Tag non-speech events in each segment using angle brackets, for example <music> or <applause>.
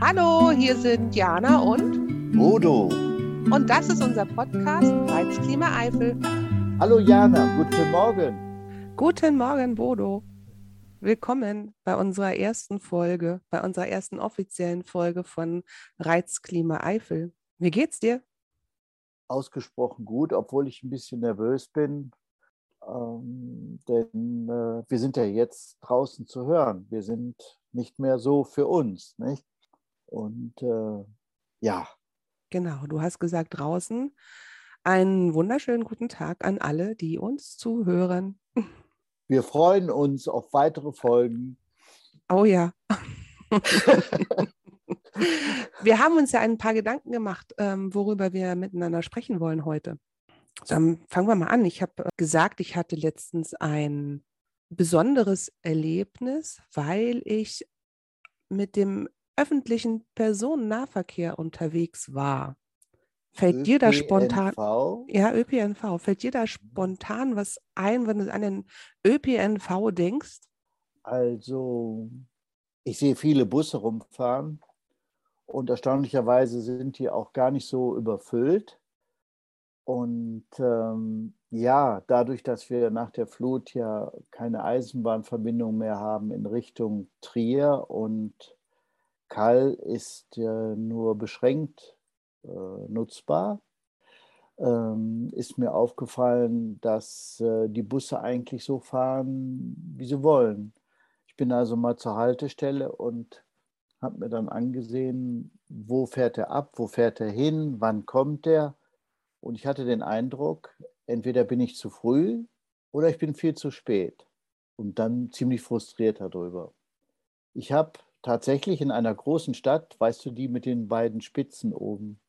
Hallo, hier sind Jana und Bodo. Und das ist unser Podcast Reizklima Eifel. Hallo Jana, guten Morgen. Guten Morgen, Bodo. Willkommen bei unserer ersten Folge, bei unserer ersten offiziellen Folge von Reizklima Eifel. Wie geht's dir? Ausgesprochen gut, obwohl ich ein bisschen nervös bin. Ähm, denn äh, wir sind ja jetzt draußen zu hören. Wir sind nicht mehr so für uns. Nicht? Und äh, ja. Genau, du hast gesagt draußen. Einen wunderschönen guten Tag an alle, die uns zuhören. Wir freuen uns auf weitere Folgen. Oh ja. <laughs> wir haben uns ja ein paar Gedanken gemacht, ähm, worüber wir miteinander sprechen wollen heute. Dann fangen wir mal an. Ich habe gesagt, ich hatte letztens ein besonderes Erlebnis, weil ich mit dem öffentlichen Personennahverkehr unterwegs war. Fällt ÖPNV? dir da spontan, ja, ÖPNV, fällt dir da spontan was ein, wenn du an den ÖPNV denkst? Also, ich sehe viele Busse rumfahren und erstaunlicherweise sind die auch gar nicht so überfüllt. Und ähm, ja, dadurch, dass wir nach der Flut ja keine Eisenbahnverbindung mehr haben in Richtung Trier und Kall ist ja nur beschränkt äh, nutzbar, ähm, ist mir aufgefallen, dass äh, die Busse eigentlich so fahren, wie sie wollen. Ich bin also mal zur Haltestelle und habe mir dann angesehen, wo fährt er ab, wo fährt er hin, wann kommt er. Und ich hatte den Eindruck, entweder bin ich zu früh oder ich bin viel zu spät. Und dann ziemlich frustriert darüber. Ich habe tatsächlich in einer großen Stadt, weißt du, die mit den beiden Spitzen oben,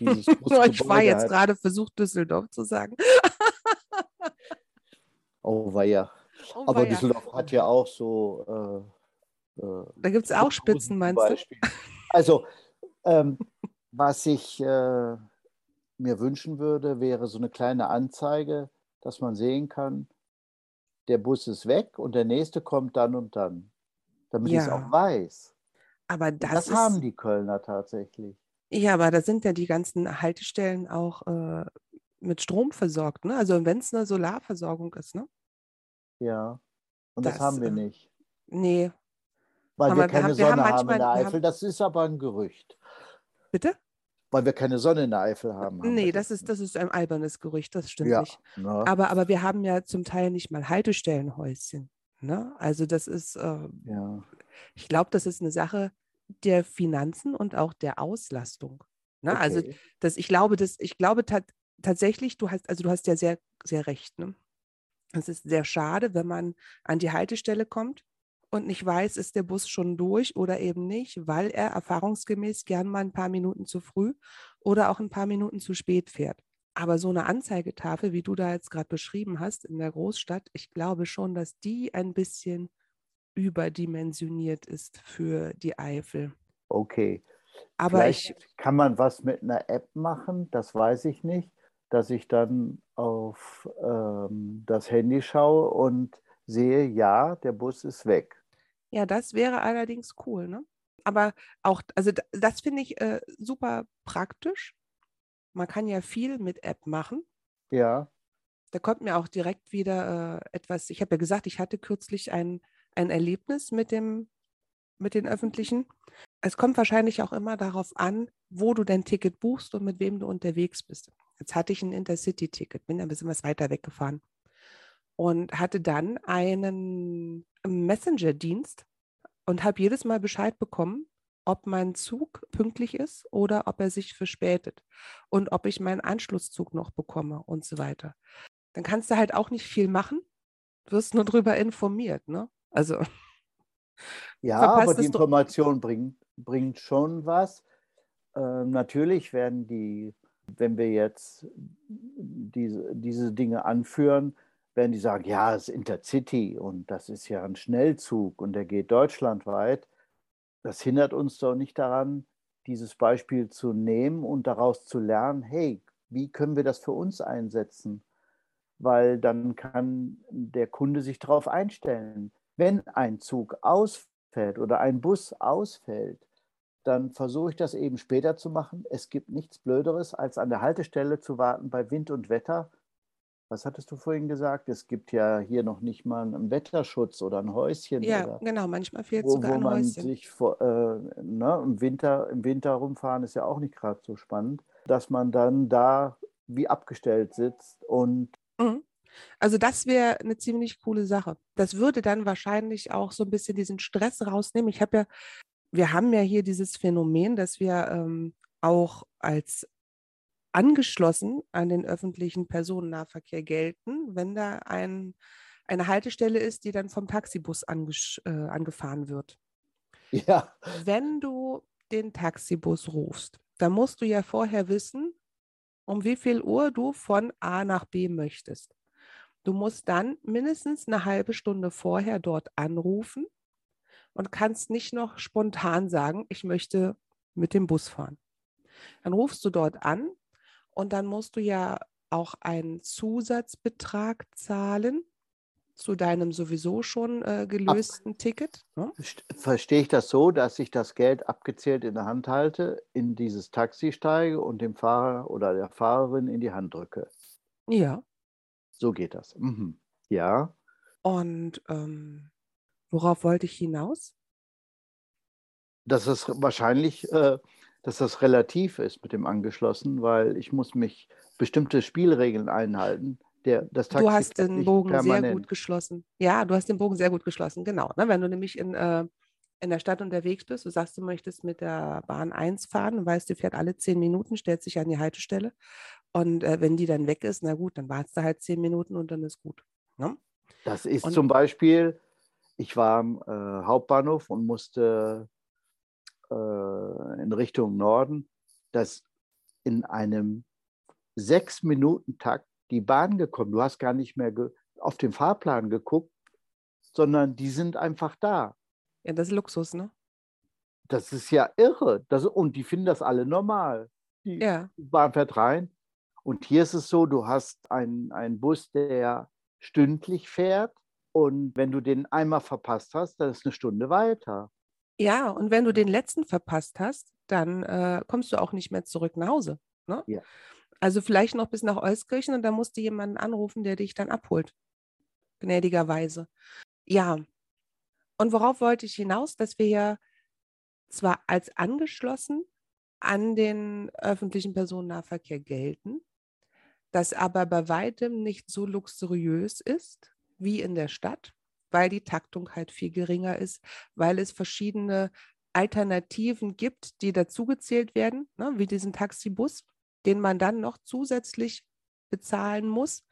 die <laughs> ich war jetzt gerade versucht, Düsseldorf zu sagen. <laughs> oh, war ja. Oh, Aber weia. Düsseldorf hat ja auch so. Äh, äh, da gibt es auch Spitzen, meinst Beispiel. du? Also, ähm, was ich äh, mir wünschen würde, wäre so eine kleine Anzeige, dass man sehen kann, der Bus ist weg und der nächste kommt dann und dann, damit ja. ich es auch weiß. Aber das, das ist, haben die Kölner tatsächlich. Ja, aber da sind ja die ganzen Haltestellen auch äh, mit Strom versorgt, ne? Also wenn es eine Solarversorgung ist, ne? Ja. Und das, das haben wir äh, nicht. Nee. Weil aber wir keine wir haben, Sonne wir haben, haben in der Eifel. Haben, das ist aber ein Gerücht. Bitte? Weil wir keine Sonne in der Eifel haben. haben nee, das ist, das ist ein albernes Gerücht, das stimmt ja, nicht. Ne? Aber, aber wir haben ja zum Teil nicht mal Haltestellenhäuschen. Ne? Also das ist, äh, ja. ich glaube, das ist eine Sache, der Finanzen und auch der Auslastung. Ne? Also okay. Also das, ich glaube, das, ich glaube tatsächlich, du hast, also du hast ja sehr, sehr recht. Ne? Es ist sehr schade, wenn man an die Haltestelle kommt und nicht weiß, ist der Bus schon durch oder eben nicht, weil er erfahrungsgemäß gern mal ein paar Minuten zu früh oder auch ein paar Minuten zu spät fährt. Aber so eine Anzeigetafel, wie du da jetzt gerade beschrieben hast in der Großstadt, ich glaube schon, dass die ein bisschen überdimensioniert ist für die Eifel. Okay. Aber Vielleicht ich, kann man was mit einer App machen, das weiß ich nicht, dass ich dann auf ähm, das Handy schaue und sehe, ja, der Bus ist weg. Ja, das wäre allerdings cool, ne? Aber auch, also das finde ich äh, super praktisch. Man kann ja viel mit App machen. Ja. Da kommt mir auch direkt wieder äh, etwas, ich habe ja gesagt, ich hatte kürzlich ein ein Erlebnis mit dem, mit den öffentlichen. Es kommt wahrscheinlich auch immer darauf an, wo du dein Ticket buchst und mit wem du unterwegs bist. Jetzt hatte ich ein Intercity-Ticket, bin ein bisschen was weiter weggefahren und hatte dann einen Messenger-Dienst und habe jedes Mal Bescheid bekommen, ob mein Zug pünktlich ist oder ob er sich verspätet und ob ich meinen Anschlusszug noch bekomme und so weiter. Dann kannst du halt auch nicht viel machen, wirst nur darüber informiert. Ne? Also. <laughs> Ja, aber die Information bringt, bringt schon was. Ähm, natürlich werden die, wenn wir jetzt diese, diese Dinge anführen, werden die sagen, ja, es ist Intercity und das ist ja ein Schnellzug und der geht deutschlandweit. Das hindert uns doch nicht daran, dieses Beispiel zu nehmen und daraus zu lernen, hey, wie können wir das für uns einsetzen? Weil dann kann der Kunde sich darauf einstellen wenn ein Zug ausfällt oder ein Bus ausfällt, dann versuche ich das eben später zu machen. Es gibt nichts Blöderes, als an der Haltestelle zu warten bei Wind und Wetter. Was hattest du vorhin gesagt? Es gibt ja hier noch nicht mal einen Wetterschutz oder ein Häuschen. Ja, oder, genau, manchmal fehlt wo, sogar wo ein man Häuschen. Sich vor, äh, ne, im, Winter, Im Winter rumfahren ist ja auch nicht gerade so spannend, dass man dann da wie abgestellt sitzt und mhm. Also das wäre eine ziemlich coole Sache. Das würde dann wahrscheinlich auch so ein bisschen diesen Stress rausnehmen. Ich habe ja wir haben ja hier dieses Phänomen, dass wir ähm, auch als angeschlossen an den öffentlichen Personennahverkehr gelten, wenn da ein, eine Haltestelle ist, die dann vom Taxibus äh, angefahren wird. Ja. Wenn du den Taxibus rufst, dann musst du ja vorher wissen, um wie viel Uhr du von A nach B möchtest. Du musst dann mindestens eine halbe Stunde vorher dort anrufen und kannst nicht noch spontan sagen, ich möchte mit dem Bus fahren. Dann rufst du dort an und dann musst du ja auch einen Zusatzbetrag zahlen zu deinem sowieso schon äh, gelösten Ab Ticket. Ne? Verstehe ich das so, dass ich das Geld abgezählt in der Hand halte, in dieses Taxi steige und dem Fahrer oder der Fahrerin in die Hand drücke? Ja. So geht das. Mhm. Ja. Und ähm, Worauf wollte ich hinaus? Dass es wahrscheinlich, äh, dass das relativ ist mit dem angeschlossen, weil ich muss mich bestimmte Spielregeln einhalten. Der, das Taxi du hast den Bogen permanent. sehr gut geschlossen. Ja, du hast den Bogen sehr gut geschlossen, genau. Ne? Wenn du nämlich in, äh, in der Stadt unterwegs bist, du sagst, du möchtest mit der Bahn 1 fahren und weißt, du fährt alle zehn Minuten, stellt sich an die Haltestelle. Und äh, wenn die dann weg ist, na gut, dann wartest du halt zehn Minuten und dann ist gut. Ne? Das ist und, zum Beispiel ich war am äh, Hauptbahnhof und musste äh, in Richtung Norden, dass in einem sechs Minuten Takt die Bahn gekommen. Du hast gar nicht mehr auf den Fahrplan geguckt, sondern die sind einfach da. Ja, das ist Luxus, ne? Das ist ja irre. Das, und die finden das alle normal. Die ja. Bahn fährt rein. Und hier ist es so, du hast einen Bus, der stündlich fährt und wenn du den einmal verpasst hast, dann ist eine Stunde weiter. Ja, und wenn du den letzten verpasst hast, dann äh, kommst du auch nicht mehr zurück nach Hause. Ne? Ja. Also vielleicht noch bis nach Euskirchen und dann musst du jemanden anrufen, der dich dann abholt. Gnädigerweise. Ja. Und worauf wollte ich hinaus, dass wir ja zwar als angeschlossen an den öffentlichen Personennahverkehr gelten, das aber bei weitem nicht so luxuriös ist, wie in der Stadt, weil die Taktung halt viel geringer ist, weil es verschiedene Alternativen gibt, die dazugezählt werden, ne, wie diesen Taxibus, den man dann noch zusätzlich bezahlen muss,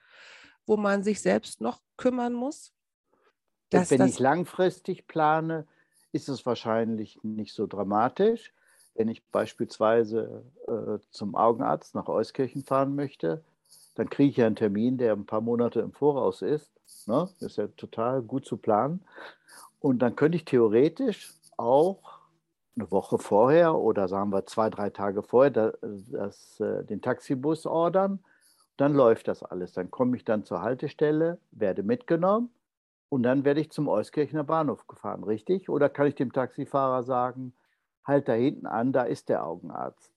wo man sich selbst noch kümmern muss. Dass wenn ich langfristig plane, ist es wahrscheinlich nicht so dramatisch. Wenn ich beispielsweise äh, zum Augenarzt nach Euskirchen fahren möchte, dann kriege ich ja einen Termin, der ein paar Monate im Voraus ist. Ne? Das ist ja total gut zu planen. Und dann könnte ich theoretisch auch eine Woche vorher oder sagen wir zwei, drei Tage vorher das, das, äh, den Taxibus ordern. Dann läuft das alles. Dann komme ich dann zur Haltestelle, werde mitgenommen und dann werde ich zum Euskirchener Bahnhof gefahren, richtig? Oder kann ich dem Taxifahrer sagen, halt da hinten an, da ist der Augenarzt?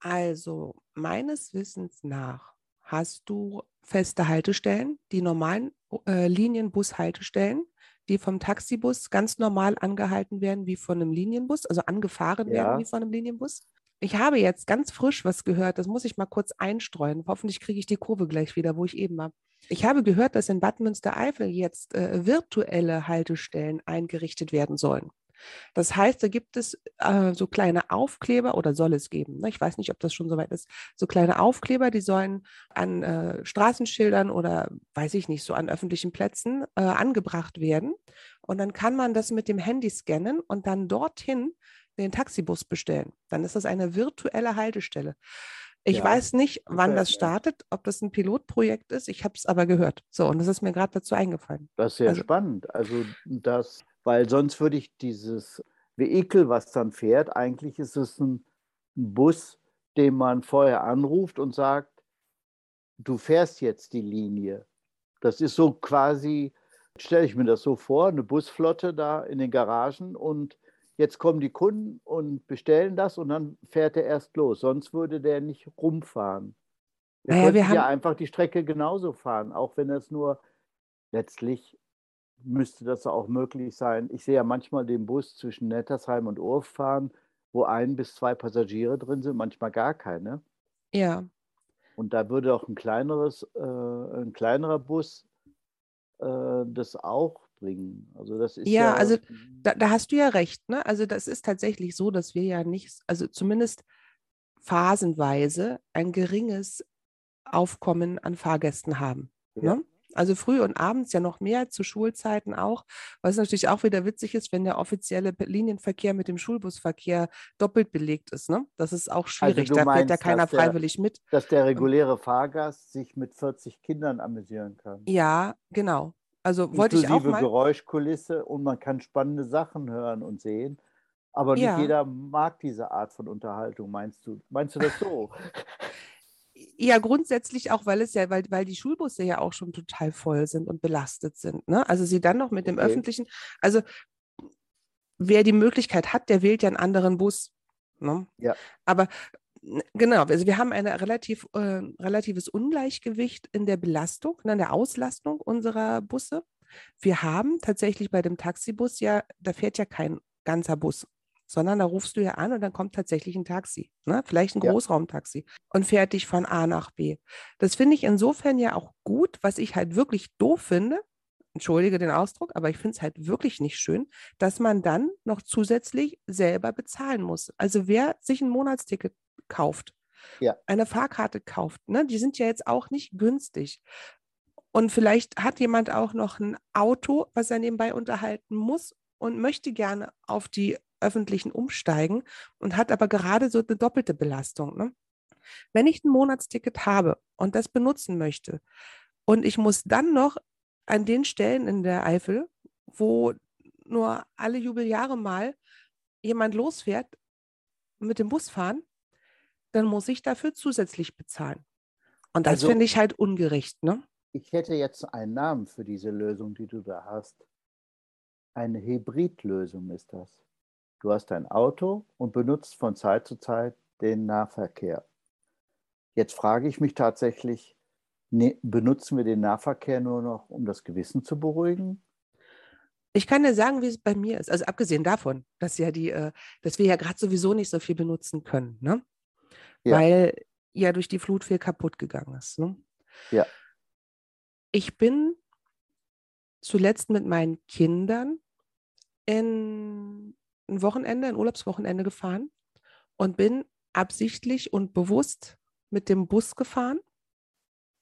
Also meines Wissens nach hast du feste Haltestellen, die normalen äh, Linienbus-Haltestellen, die vom Taxibus ganz normal angehalten werden wie von einem Linienbus, also angefahren ja. werden wie von einem Linienbus. Ich habe jetzt ganz frisch was gehört, das muss ich mal kurz einstreuen. Hoffentlich kriege ich die Kurve gleich wieder, wo ich eben war. Ich habe gehört, dass in Bad Münstereifel jetzt äh, virtuelle Haltestellen eingerichtet werden sollen. Das heißt, da gibt es äh, so kleine Aufkleber oder soll es geben. Ne? Ich weiß nicht, ob das schon soweit ist. So kleine Aufkleber, die sollen an äh, Straßenschildern oder weiß ich nicht, so an öffentlichen Plätzen äh, angebracht werden. Und dann kann man das mit dem Handy scannen und dann dorthin den Taxibus bestellen. Dann ist das eine virtuelle Haltestelle. Ich ja, weiß nicht, wann das startet, ob das ein Pilotprojekt ist. Ich habe es aber gehört. So, und das ist mir gerade dazu eingefallen. Das ist sehr also, spannend. Also das weil sonst würde ich dieses Vehikel, was dann fährt, eigentlich ist es ein Bus, den man vorher anruft und sagt, du fährst jetzt die Linie. Das ist so quasi, stelle ich mir das so vor, eine Busflotte da in den Garagen und jetzt kommen die Kunden und bestellen das und dann fährt er erst los. Sonst würde der nicht rumfahren. Wir naja, wir haben ja einfach die Strecke genauso fahren, auch wenn es nur letztlich müsste das auch möglich sein. Ich sehe ja manchmal den Bus zwischen Nettersheim und Urf fahren, wo ein bis zwei Passagiere drin sind, manchmal gar keine. Ja. Und da würde auch ein kleineres, äh, ein kleinerer Bus äh, das auch bringen. Also das ist ja, ja also da, da, hast du ja recht. Ne? Also das ist tatsächlich so, dass wir ja nicht, also zumindest phasenweise ein geringes Aufkommen an Fahrgästen haben. Ja. Ne? Also früh und abends ja noch mehr, zu Schulzeiten auch. Was natürlich auch wieder witzig ist, wenn der offizielle Linienverkehr mit dem Schulbusverkehr doppelt belegt ist. Ne? Das ist auch also schwierig. Also da fährt ja keiner der, freiwillig mit. Dass der reguläre Fahrgast sich mit 40 Kindern amüsieren kann. Ja, genau. Also wollte ich auch mal. Geräuschkulisse und man kann spannende Sachen hören und sehen. Aber nicht ja. jeder mag diese Art von Unterhaltung, meinst du? Meinst du das so? <laughs> ja, grundsätzlich auch, weil es ja, weil, weil die Schulbusse ja auch schon total voll sind und belastet sind. Ne? Also sie dann noch mit dem öffentlichen, also wer die Möglichkeit hat, der wählt ja einen anderen Bus. Ne? Ja. Aber genau, also wir haben ein relativ, äh, relatives Ungleichgewicht in der Belastung, ne, in der Auslastung unserer Busse. Wir haben tatsächlich bei dem Taxibus ja, da fährt ja kein ganzer Bus sondern da rufst du ja an und dann kommt tatsächlich ein Taxi, ne? vielleicht ein ja. Großraumtaxi und fährt dich von A nach B. Das finde ich insofern ja auch gut, was ich halt wirklich doof finde, entschuldige den Ausdruck, aber ich finde es halt wirklich nicht schön, dass man dann noch zusätzlich selber bezahlen muss. Also wer sich ein Monatsticket kauft, ja. eine Fahrkarte kauft, ne, die sind ja jetzt auch nicht günstig. Und vielleicht hat jemand auch noch ein Auto, was er nebenbei unterhalten muss und möchte gerne auf die öffentlichen umsteigen und hat aber gerade so eine doppelte Belastung. Ne? Wenn ich ein Monatsticket habe und das benutzen möchte und ich muss dann noch an den Stellen in der Eifel, wo nur alle Jubeljahre mal jemand losfährt, mit dem Bus fahren, dann muss ich dafür zusätzlich bezahlen. Und das also, finde ich halt ungerecht. Ne? Ich hätte jetzt einen Namen für diese Lösung, die du da hast. Eine Hybridlösung ist das. Du hast ein Auto und benutzt von Zeit zu Zeit den Nahverkehr. Jetzt frage ich mich tatsächlich, ne, benutzen wir den Nahverkehr nur noch, um das Gewissen zu beruhigen? Ich kann dir sagen, wie es bei mir ist. Also abgesehen davon, dass ja die, äh, dass wir ja gerade sowieso nicht so viel benutzen können, ne? Ja. Weil ja durch die Flut viel kaputt gegangen ist. Ne? Ja. Ich bin zuletzt mit meinen Kindern in ein Wochenende, ein Urlaubswochenende gefahren und bin absichtlich und bewusst mit dem Bus gefahren.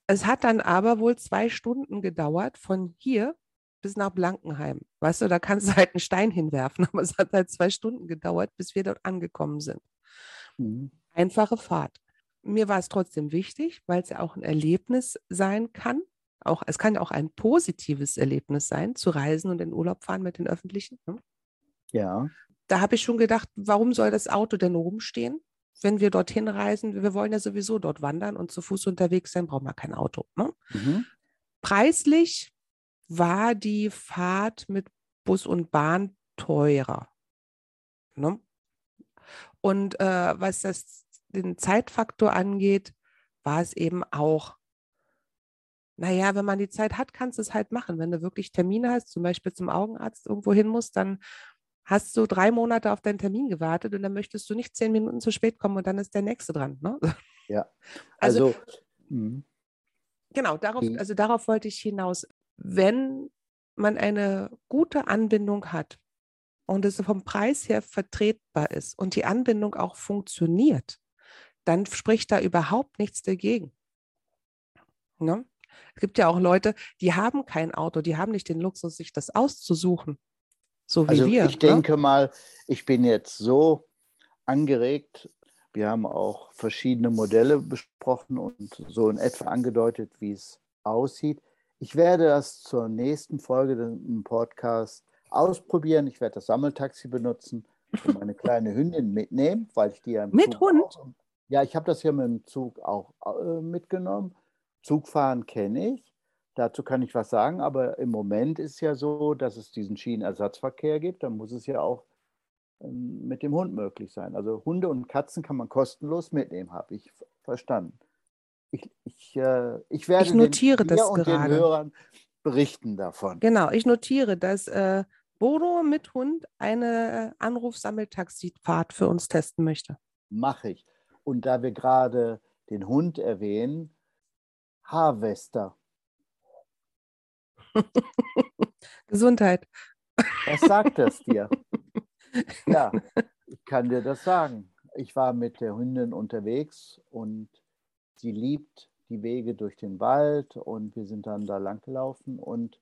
Es hat dann aber wohl zwei Stunden gedauert von hier bis nach Blankenheim. Weißt du, da kannst du halt einen Stein hinwerfen, <laughs> aber es hat halt zwei Stunden gedauert, bis wir dort angekommen sind. Mhm. Einfache Fahrt. Mir war es trotzdem wichtig, weil es ja auch ein Erlebnis sein kann. Auch, es kann ja auch ein positives Erlebnis sein, zu reisen und in Urlaub fahren mit den Öffentlichen. Ne? Ja da habe ich schon gedacht, warum soll das Auto denn rumstehen? Wenn wir dorthin reisen, wir wollen ja sowieso dort wandern und zu Fuß unterwegs sein, brauchen wir kein Auto. Ne? Mhm. Preislich war die Fahrt mit Bus und Bahn teurer. Ne? Und äh, was das, den Zeitfaktor angeht, war es eben auch, naja, wenn man die Zeit hat, kannst du es halt machen. Wenn du wirklich Termine hast, zum Beispiel zum Augenarzt irgendwo hin musst, dann hast du drei Monate auf deinen Termin gewartet und dann möchtest du nicht zehn Minuten zu spät kommen und dann ist der nächste dran. Ne? <laughs> Ja. Also, also hm. genau, darauf, also darauf wollte ich hinaus. Wenn man eine gute Anbindung hat und es vom Preis her vertretbar ist und die Anbindung auch funktioniert, dann spricht da überhaupt nichts dagegen. Ne? Es gibt ja auch Leute, die haben kein Auto, die haben nicht den Luxus, sich das auszusuchen. So wie also wir. Ich ne? denke mal, ich bin jetzt so angeregt. Wir haben auch verschiedene Modelle besprochen und so in etwa angedeutet, wie es aussieht. Ich werde das zur nächsten Folge im Podcast ausprobieren. Ich werde das Sammeltaxi benutzen und meine kleine Hündin mitnehmen, weil ich die ja Mit Zug Hund? Auch, ja, ich habe das hier mit dem Zug auch äh, mitgenommen. Zugfahren kenne ich. Dazu kann ich was sagen, aber im Moment ist ja so, dass es diesen Schienenersatzverkehr gibt. Da muss es ja auch ähm, mit dem Hund möglich sein. Also Hunde und Katzen kann man kostenlos mitnehmen, habe ich verstanden. Ich, ich, äh, ich werde ich notiere den, das und gerade. den Hörern berichten davon. Genau, ich notiere, dass äh, Bodo mit Hund eine äh, Anrufsammeltaxifahrt für uns testen möchte. Mache ich. Und da wir gerade den Hund erwähnen, Harvester. <laughs> Gesundheit. Was sagt das dir? <laughs> ja, ich kann dir das sagen. Ich war mit der Hündin unterwegs und sie liebt die Wege durch den Wald und wir sind dann da lang gelaufen und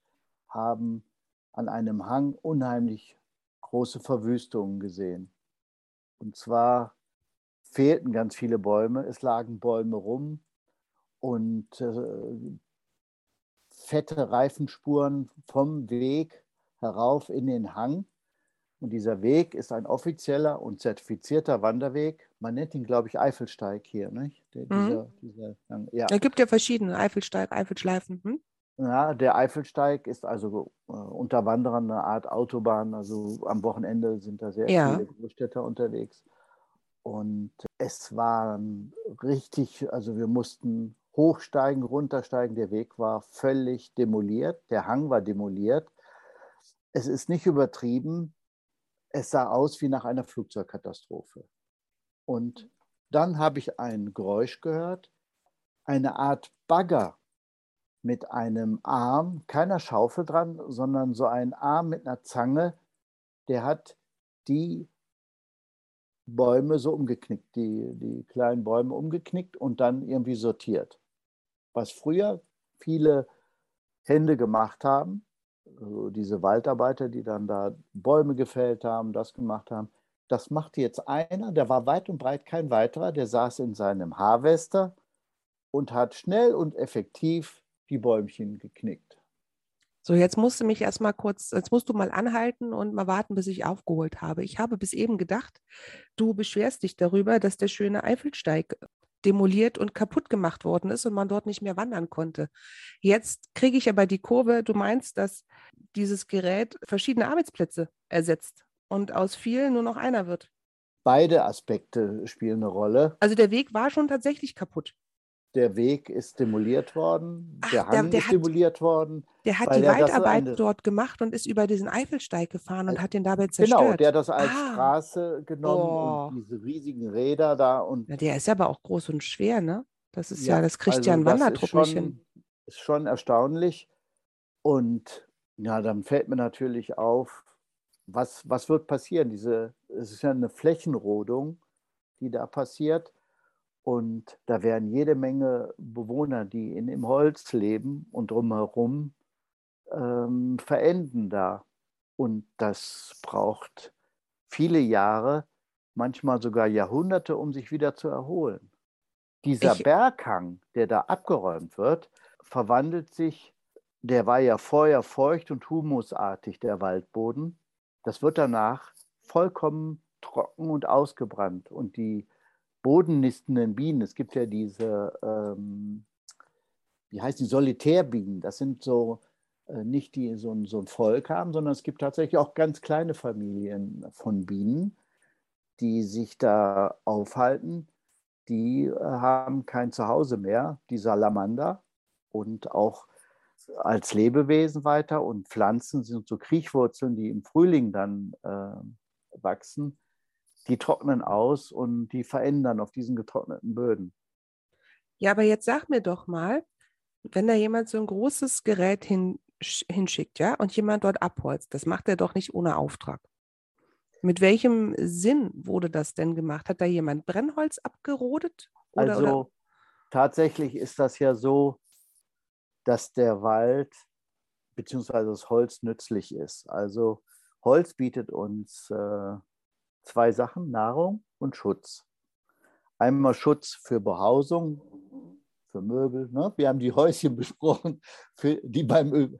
haben an einem Hang unheimlich große Verwüstungen gesehen. Und zwar fehlten ganz viele Bäume, es lagen Bäume rum und äh, fette Reifenspuren vom Weg herauf in den Hang. Und dieser Weg ist ein offizieller und zertifizierter Wanderweg. Man nennt ihn, glaube ich, Eifelsteig hier. Nicht? Der, mhm. dieser, dieser, ja. Es gibt ja verschiedene Eifelsteig, Eifelschleifen. Hm? Ja, der Eifelsteig ist also äh, unter Wanderern eine Art Autobahn. Also am Wochenende sind da sehr ja. viele Großstädter unterwegs. Und es war richtig, also wir mussten hochsteigen, runtersteigen. Der Weg war völlig demoliert. Der Hang war demoliert. Es ist nicht übertrieben. Es sah aus wie nach einer Flugzeugkatastrophe. Und dann habe ich ein Geräusch gehört, eine Art Bagger mit einem Arm, keiner Schaufel dran, sondern so ein Arm mit einer Zange, der hat die Bäume so umgeknickt, die, die kleinen Bäume umgeknickt und dann irgendwie sortiert. Was früher viele Hände gemacht haben, also diese Waldarbeiter, die dann da Bäume gefällt haben, das gemacht haben, das machte jetzt einer, der war weit und breit kein weiterer, der saß in seinem Harvester und hat schnell und effektiv die Bäumchen geknickt. So, jetzt musst du mich erstmal kurz, jetzt musst du mal anhalten und mal warten, bis ich aufgeholt habe. Ich habe bis eben gedacht, du beschwerst dich darüber, dass der schöne Eifelsteig demoliert und kaputt gemacht worden ist und man dort nicht mehr wandern konnte. Jetzt kriege ich aber die Kurve, du meinst, dass dieses Gerät verschiedene Arbeitsplätze ersetzt und aus vielen nur noch einer wird. Beide Aspekte spielen eine Rolle. Also der Weg war schon tatsächlich kaputt der Weg ist demoliert worden, Ach, der Hang der, der ist hat, worden. Der hat die Waldarbeit dort gemacht und ist über diesen Eifelsteig gefahren und hat den dabei zerstört. Genau, der hat das als ah. Straße genommen oh. und diese riesigen Räder da. Und ja, der ist aber auch groß und schwer, ne? Das ist ja, ja das kriegt also ja ein Wandertrupp nicht hin. Ist schon erstaunlich. Und ja, dann fällt mir natürlich auf, was, was wird passieren? Diese, es ist ja eine Flächenrodung, die da passiert. Und da wären jede Menge Bewohner, die in, im Holz leben und drumherum ähm, verenden da. Und das braucht viele Jahre, manchmal sogar Jahrhunderte, um sich wieder zu erholen. Dieser ich, Berghang, der da abgeräumt wird, verwandelt sich, der war ja vorher feucht und humusartig, der Waldboden. Das wird danach vollkommen trocken und ausgebrannt. Und die bodennistenden Bienen. Es gibt ja diese, ähm, wie heißt die, Solitärbienen. Das sind so äh, nicht die so ein, so ein Volk haben, sondern es gibt tatsächlich auch ganz kleine Familien von Bienen, die sich da aufhalten. Die äh, haben kein Zuhause mehr, die Salamander und auch als Lebewesen weiter und Pflanzen sind so Kriechwurzeln, die im Frühling dann äh, wachsen die trocknen aus und die verändern auf diesen getrockneten Böden. Ja, aber jetzt sag mir doch mal, wenn da jemand so ein großes Gerät hin, hinschickt, ja, und jemand dort abholzt, das macht er doch nicht ohne Auftrag. Mit welchem Sinn wurde das denn gemacht? Hat da jemand Brennholz abgerodet? Oder, also oder? tatsächlich ist das ja so, dass der Wald bzw. das Holz nützlich ist. Also Holz bietet uns äh, zwei Sachen, Nahrung und Schutz. Einmal Schutz für Behausung, für Möbel. Ne? Wir haben die Häuschen <laughs> besprochen, für, die beim,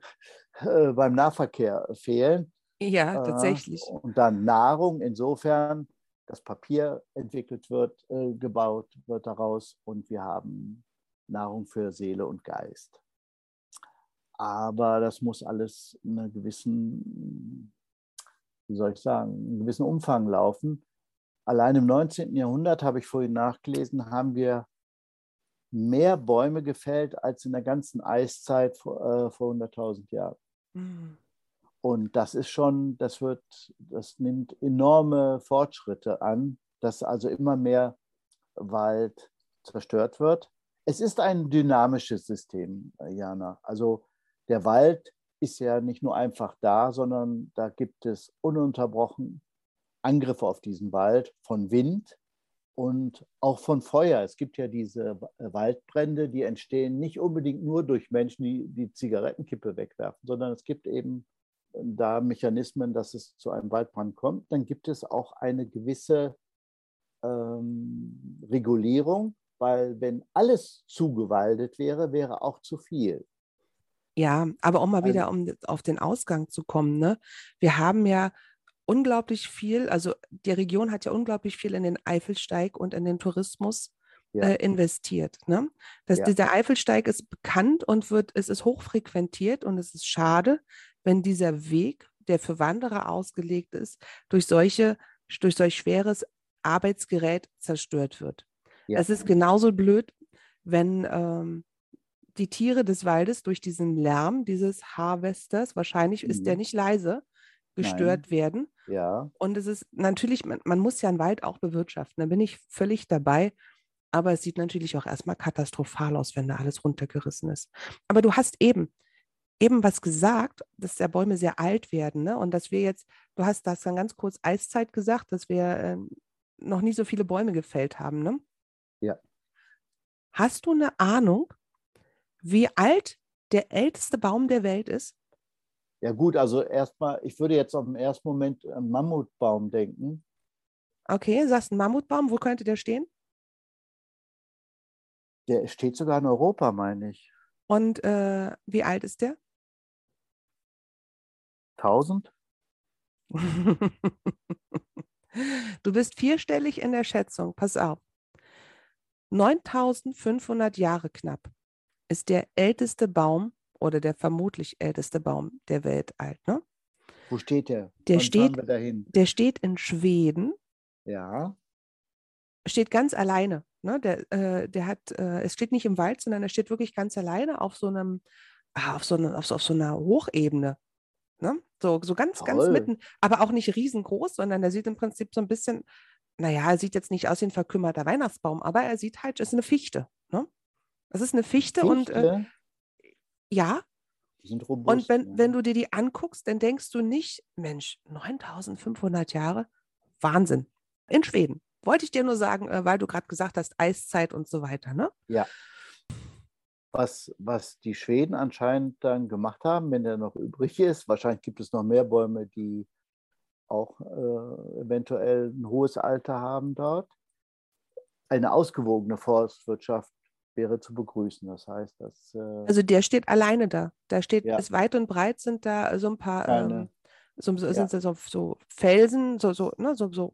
äh, beim Nahverkehr fehlen. Ja, äh, tatsächlich. Äh, und dann Nahrung, insofern das Papier entwickelt wird, äh, gebaut wird daraus und wir haben Nahrung für Seele und Geist. Aber das muss alles einer gewissen wie soll ich sagen, einen gewissen Umfang laufen. Allein im 19. Jahrhundert, habe ich vorhin nachgelesen, haben wir mehr Bäume gefällt als in der ganzen Eiszeit vor, äh, vor 100.000 Jahren. Mhm. Und das ist schon, das wird, das nimmt enorme Fortschritte an, dass also immer mehr Wald zerstört wird. Es ist ein dynamisches System, Jana. Also der Wald ist ja nicht nur einfach da, sondern da gibt es ununterbrochen Angriffe auf diesen Wald von Wind und auch von Feuer. Es gibt ja diese Waldbrände, die entstehen nicht unbedingt nur durch Menschen, die die Zigarettenkippe wegwerfen, sondern es gibt eben da Mechanismen, dass es zu einem Waldbrand kommt. Dann gibt es auch eine gewisse ähm, Regulierung, weil wenn alles zugewaldet wäre, wäre auch zu viel. Ja, aber um mal also, wieder um auf den Ausgang zu kommen, ne? Wir haben ja unglaublich viel, also die Region hat ja unglaublich viel in den Eifelsteig und in den Tourismus ja. äh, investiert. Ne? Das, ja. Dieser Eifelsteig ist bekannt und wird, es ist hochfrequentiert und es ist schade, wenn dieser Weg, der für Wanderer ausgelegt ist, durch solche, durch solch schweres Arbeitsgerät zerstört wird. Ja. Es ist genauso blöd, wenn ähm, die Tiere des Waldes durch diesen Lärm dieses Harvesters, wahrscheinlich mhm. ist der mhm. nicht leise, gestört Nein. werden. Ja. Und es ist natürlich, man, man muss ja einen Wald auch bewirtschaften, da bin ich völlig dabei. Aber es sieht natürlich auch erstmal katastrophal aus, wenn da alles runtergerissen ist. Aber du hast eben, eben was gesagt, dass der Bäume sehr alt werden, ne? Und dass wir jetzt, du hast das dann ganz kurz Eiszeit gesagt, dass wir äh, noch nie so viele Bäume gefällt haben, ne? Ja. Hast du eine Ahnung, wie alt der älteste Baum der Welt ist? Ja gut, also erstmal, ich würde jetzt auf den ersten Moment an Mammutbaum denken. Okay, sagst ein Mammutbaum, wo könnte der stehen? Der steht sogar in Europa, meine ich. Und äh, wie alt ist der? 1000? <laughs> du bist vierstellig in der Schätzung. Pass auf. 9500 Jahre knapp ist der älteste Baum oder der vermutlich älteste Baum der Welt alt. Ne? Wo steht der? Der steht, der steht in Schweden. Ja. Steht ganz alleine. Ne? Der, äh, der hat, äh, es steht nicht im Wald, sondern er steht wirklich ganz alleine auf so einem, ah, auf so, eine, auf so, auf so einer Hochebene. Ne? So, so ganz, Toll. ganz mitten, aber auch nicht riesengroß, sondern der sieht im Prinzip so ein bisschen, naja, er sieht jetzt nicht aus wie ein verkümmerter Weihnachtsbaum, aber er sieht halt, es ist eine Fichte. Ne? Das ist eine Fichte, Fichte? und äh, ja. Die sind robust. Und wenn, ja. wenn du dir die anguckst, dann denkst du nicht, Mensch, 9500 Jahre, Wahnsinn. In Schweden. Wollte ich dir nur sagen, äh, weil du gerade gesagt hast, Eiszeit und so weiter, ne? Ja. Was, was die Schweden anscheinend dann gemacht haben, wenn der noch übrig ist, wahrscheinlich gibt es noch mehr Bäume, die auch äh, eventuell ein hohes Alter haben dort. Eine ausgewogene Forstwirtschaft wäre zu begrüßen. Das heißt, dass. Äh, also der steht alleine da. Da steht, ja. ist weit und breit sind da so ein paar, ähm, so, so, ja. sind so, so Felsen, so, so, ne, so, so,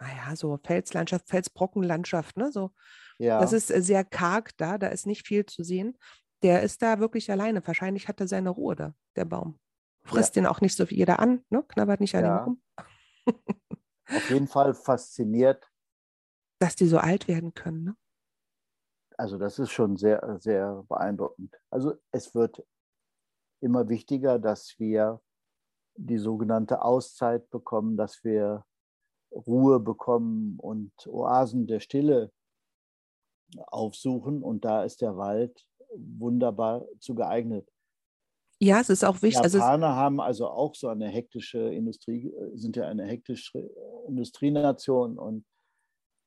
naja, so Felslandschaft, Felsbrockenlandschaft, ne? So. Ja. Das ist äh, sehr karg da, da ist nicht viel zu sehen. Der ist da wirklich alleine. Wahrscheinlich hat er seine Ruhe da, der Baum. Frisst ja. den auch nicht so jeder an, ne? Knabbert nicht an ja. ihm rum. Auf jeden Fall fasziniert. Dass die so alt werden können, ne? Also das ist schon sehr, sehr beeindruckend. Also es wird immer wichtiger, dass wir die sogenannte Auszeit bekommen, dass wir Ruhe bekommen und Oasen der Stille aufsuchen. Und da ist der Wald wunderbar zu geeignet. Ja, es ist auch wichtig. Die Japaner also haben also auch so eine hektische Industrie, sind ja eine hektische Industrienation und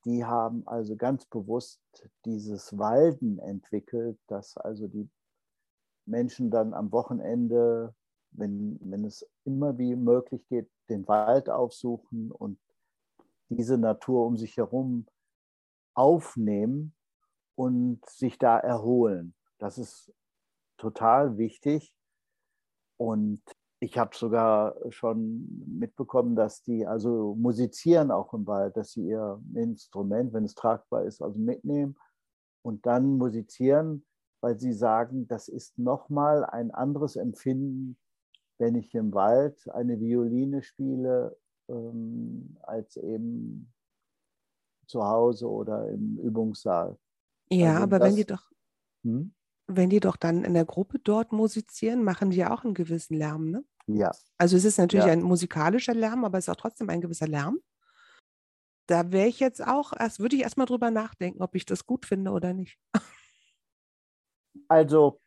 die haben also ganz bewusst dieses Walden entwickelt, dass also die Menschen dann am Wochenende, wenn, wenn es immer wie möglich geht, den Wald aufsuchen und diese Natur um sich herum aufnehmen und sich da erholen. Das ist total wichtig. Und ich habe sogar schon mitbekommen, dass die also musizieren auch im Wald, dass sie ihr Instrument, wenn es tragbar ist, also mitnehmen und dann musizieren, weil sie sagen, das ist nochmal ein anderes Empfinden, wenn ich im Wald eine Violine spiele ähm, als eben zu Hause oder im Übungssaal. Ja, also aber das, wenn die doch, hm? wenn die doch dann in der Gruppe dort musizieren, machen die ja auch einen gewissen Lärm, ne? Ja. Also es ist natürlich ja. ein musikalischer Lärm, aber es ist auch trotzdem ein gewisser Lärm. Da wäre ich jetzt auch, erst würde ich erstmal drüber nachdenken, ob ich das gut finde oder nicht. <laughs> Also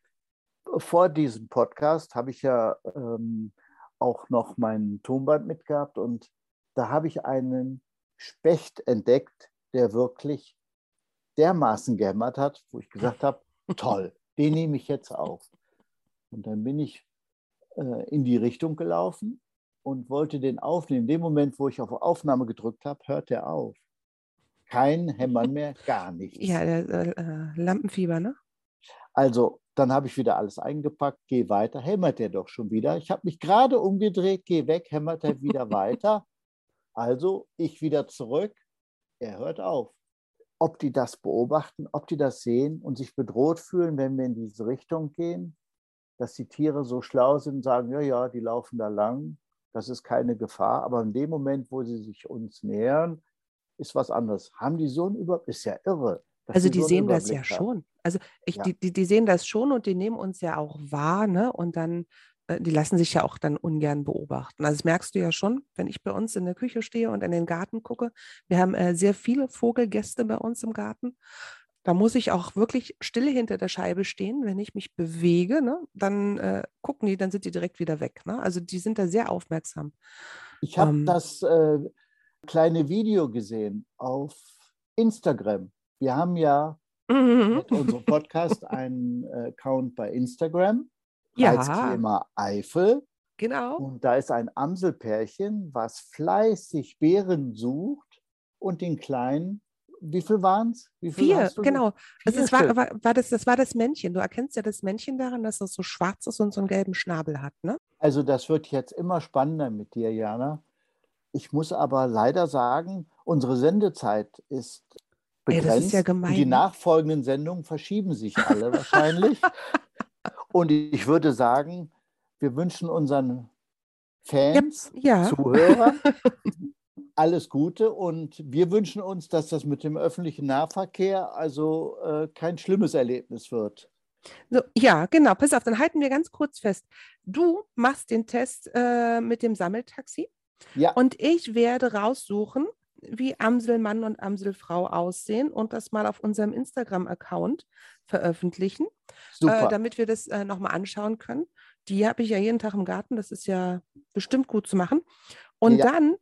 vor diesem Podcast habe ich ja ähm, auch noch mein Tonband mitgehabt und da habe ich einen Specht entdeckt, der wirklich dermaßen gehämmert hat, wo ich gesagt habe, <laughs> toll, den nehme ich jetzt auf. Und dann bin ich äh, in die Richtung gelaufen und wollte den aufnehmen. In dem Moment, wo ich auf Aufnahme gedrückt habe, hört er auf. Kein Hämmern mehr, gar nichts. Ja, der, äh, Lampenfieber, ne? Also, dann habe ich wieder alles eingepackt, gehe weiter, hämmert er doch schon wieder. Ich habe mich gerade umgedreht, gehe weg, hämmert er wieder <laughs> weiter. Also, ich wieder zurück, er hört auf. Ob die das beobachten, ob die das sehen und sich bedroht fühlen, wenn wir in diese Richtung gehen, dass die Tiere so schlau sind und sagen, ja, ja, die laufen da lang, das ist keine Gefahr. Aber in dem Moment, wo sie sich uns nähern, ist was anderes. Haben die so einen Überblick? Ist ja irre. Also die so sehen das ja haben. schon. Also ich, ja. die, die, die, sehen das schon und die nehmen uns ja auch wahr, ne? Und dann, äh, die lassen sich ja auch dann ungern beobachten. Also das merkst du ja schon, wenn ich bei uns in der Küche stehe und in den Garten gucke. Wir haben äh, sehr viele Vogelgäste bei uns im Garten. Da muss ich auch wirklich still hinter der Scheibe stehen. Wenn ich mich bewege, ne, dann äh, gucken die, dann sind die direkt wieder weg. Ne? Also die sind da sehr aufmerksam. Ich habe ähm, das äh, kleine Video gesehen auf Instagram. Wir haben ja mhm. mit unserem Podcast einen äh, Account bei Instagram. Ja. Als Thema Eifel. Genau. Und da ist ein Amselpärchen, was fleißig Beeren sucht und den kleinen wie viel waren es? Vier, genau. Vier also war, war, war, das, das war das Männchen. Du erkennst ja das Männchen daran, dass es so schwarz ist und so einen gelben Schnabel hat, ne? Also das wird jetzt immer spannender mit dir, Jana. Ich muss aber leider sagen, unsere Sendezeit ist begrenzt. Ey, ist ja gemein. die nachfolgenden Sendungen verschieben sich alle <laughs> wahrscheinlich. und ich würde sagen, wir wünschen unseren Fans, ja, ja. Zuhörern <laughs> alles Gute und wir wünschen uns, dass das mit dem öffentlichen Nahverkehr also äh, kein schlimmes Erlebnis wird. So, ja, genau. Pass auf, dann halten wir ganz kurz fest. Du machst den Test äh, mit dem Sammeltaxi. Ja. Und ich werde raussuchen, wie Amselmann und Amselfrau aussehen und das mal auf unserem Instagram-Account veröffentlichen, äh, damit wir das äh, nochmal anschauen können. Die habe ich ja jeden Tag im Garten, das ist ja bestimmt gut zu machen. Und ja. dann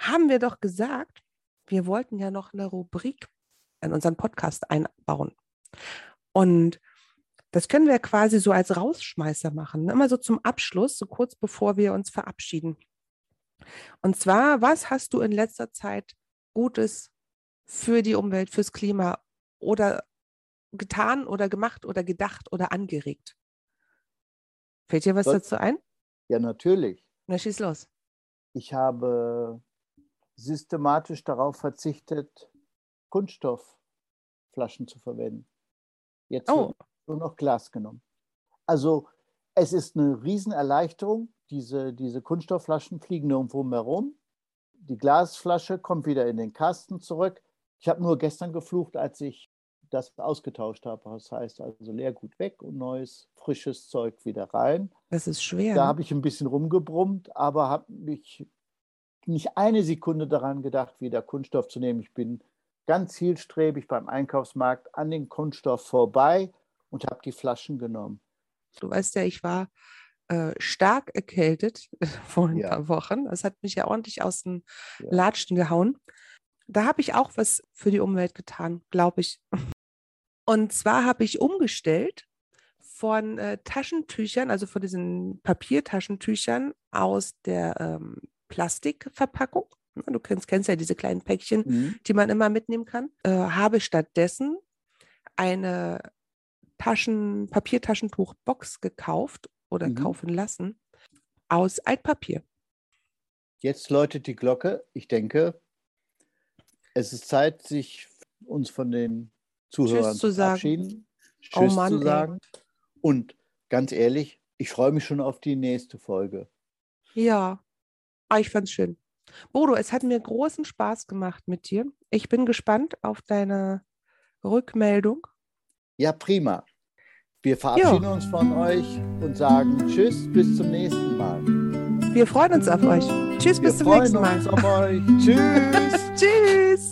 haben wir doch gesagt, wir wollten ja noch eine Rubrik in unseren Podcast einbauen. Und das können wir quasi so als Rausschmeißer machen, ne? immer so zum Abschluss, so kurz bevor wir uns verabschieden. Und zwar, was hast du in letzter Zeit Gutes für die Umwelt, fürs Klima oder getan oder gemacht oder gedacht oder angeregt? Fällt dir was Was? dazu ein? Ja, natürlich. Na, schieß los. Ich habe systematisch darauf verzichtet, Kunststoffflaschen zu verwenden. Jetzt oh. wird nur noch Glas genommen. Also es ist eine Riesenerleichterung. Diese, diese Kunststoffflaschen fliegen nirgendwo mehr rum. Die Glasflasche kommt wieder in den Kasten zurück. Ich habe nur gestern geflucht, als ich das ausgetauscht habe. Das heißt also Leergut weg und neues, frisches Zeug wieder rein. Das ist schwer. Da ne? habe ich ein bisschen rumgebrummt, aber habe mich nicht eine Sekunde daran gedacht, wieder Kunststoff zu nehmen. Ich bin ganz zielstrebig beim Einkaufsmarkt an den Kunststoff vorbei und habe die Flaschen genommen. Du weißt ja, ich war äh, stark erkältet <laughs> vor ein ja. paar Wochen. Das hat mich ja ordentlich aus den ja. Latschen gehauen. Da habe ich auch was für die Umwelt getan, glaube ich. Und zwar habe ich umgestellt von äh, Taschentüchern, also von diesen Papiertaschentüchern aus der ähm, Plastikverpackung. Du kennst, kennst ja diese kleinen Päckchen, mhm. die man immer mitnehmen kann. Äh, habe stattdessen eine Taschen, Papiertaschentuchbox gekauft oder mhm. kaufen lassen aus Altpapier. Jetzt läutet die Glocke. Ich denke, es ist Zeit, sich uns von den Zuhörern zu verabschieden. Oh Tschüss oh Mann, zu sagen. Ey. Und ganz ehrlich, ich freue mich schon auf die nächste Folge. Ja, Ah, ich fand's schön. Bodo, es hat mir großen Spaß gemacht mit dir. Ich bin gespannt auf deine Rückmeldung. Ja, prima. Wir verabschieden jo. uns von euch und sagen Tschüss, bis zum nächsten Mal. Wir freuen uns auf euch. Tschüss, Wir bis zum nächsten Mal. Wir freuen uns auf euch. <laughs> Tschüss. Tschüss.